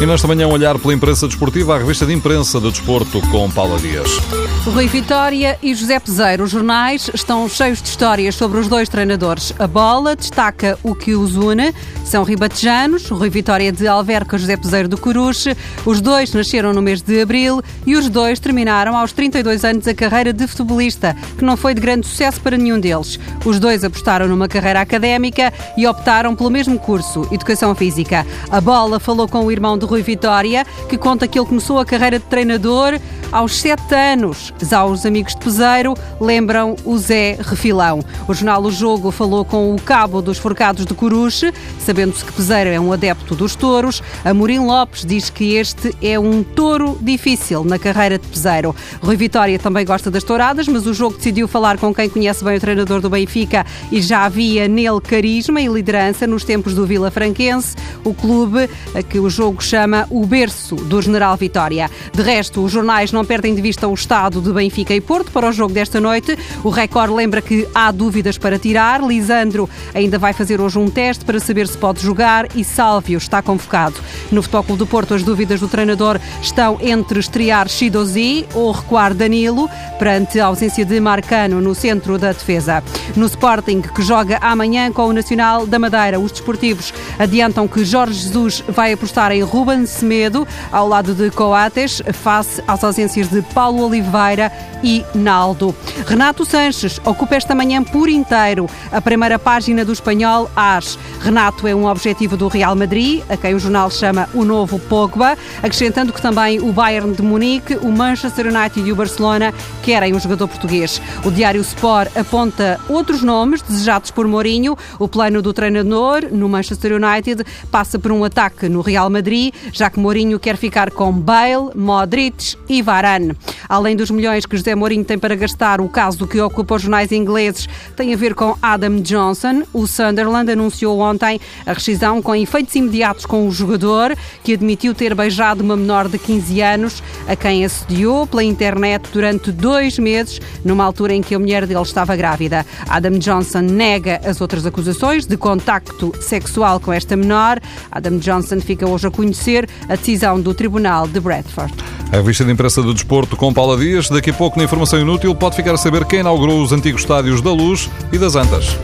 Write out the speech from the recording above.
E nesta manhã, um olhar pela imprensa desportiva, a revista de imprensa do desporto com Paula Dias. Rui Vitória e José Peseiro. Os jornais estão cheios de histórias sobre os dois treinadores. A bola destaca o que os une. São ribatejanos, Rui Vitória de Alverca, José Peseiro do Coruche. Os dois nasceram no mês de abril e os dois terminaram aos 32 anos a carreira de futebolista, que não foi de grande sucesso para nenhum deles. Os dois apostaram numa carreira académica e optaram pelo mesmo curso, Educação Física. A bola falou com o irmão de Rui Vitória, que conta que ele começou a carreira de treinador aos 7 anos. Já os amigos de Peseiro lembram o Zé Refilão. O jornal O Jogo falou com o cabo dos forcados de Coruche, sabendo-se que Peseiro é um adepto dos touros. Amorim Lopes diz que este é um touro difícil na carreira de Peseiro. Rui Vitória também gosta das touradas, mas o jogo decidiu falar com quem conhece bem o treinador do Benfica e já havia nele carisma e liderança nos tempos do Vila Franquense, o clube que o jogo chama o berço do General Vitória. De resto, os jornais não perdem de vista o estado de Benfica e Porto para o jogo desta noite. O Record lembra que há dúvidas para tirar. Lisandro ainda vai fazer hoje um teste para saber se pode jogar e Sálvio está convocado. No Futebol Clube do Porto, as dúvidas do treinador estão entre estrear Shidozi ou recuar Danilo perante a ausência de Marcano no centro da defesa. No Sporting, que joga amanhã com o Nacional da Madeira, os desportivos adiantam que Jorge Jesus vai apostar em Ruben Semedo ao lado de Coates, face às ausências de Paulo Oliveira e Naldo. Renato Sanches ocupa esta manhã por inteiro a primeira página do espanhol AS. Renato é um objetivo do Real Madrid, a quem o jornal chama o novo Pogba, acrescentando que também o Bayern de Munique, o Manchester United e o Barcelona querem um jogador português. O diário Sport aponta outros nomes desejados por Mourinho. O plano do treinador no Manchester United passa por um ataque no Real Madrid, já que Mourinho quer ficar com Bale, Modric e Varane. Além dos milhões que José Mourinho tem para gastar, o caso que ocupa os jornais ingleses tem a ver com Adam Johnson. O Sunderland anunciou ontem a rescisão com efeitos imediatos com o jogador, que admitiu ter beijado uma menor de 15 anos, a quem assediou pela internet durante dois meses, numa altura em que a mulher dele estava grávida. Adam Johnson nega as outras acusações de contacto sexual com esta menor. Adam Johnson fica hoje a conhecer a decisão do Tribunal de Bradford. A revista de imprensa do desporto com Paula Dias. Daqui a pouco, na informação inútil, pode ficar a saber quem inaugurou os antigos estádios da Luz e das Antas.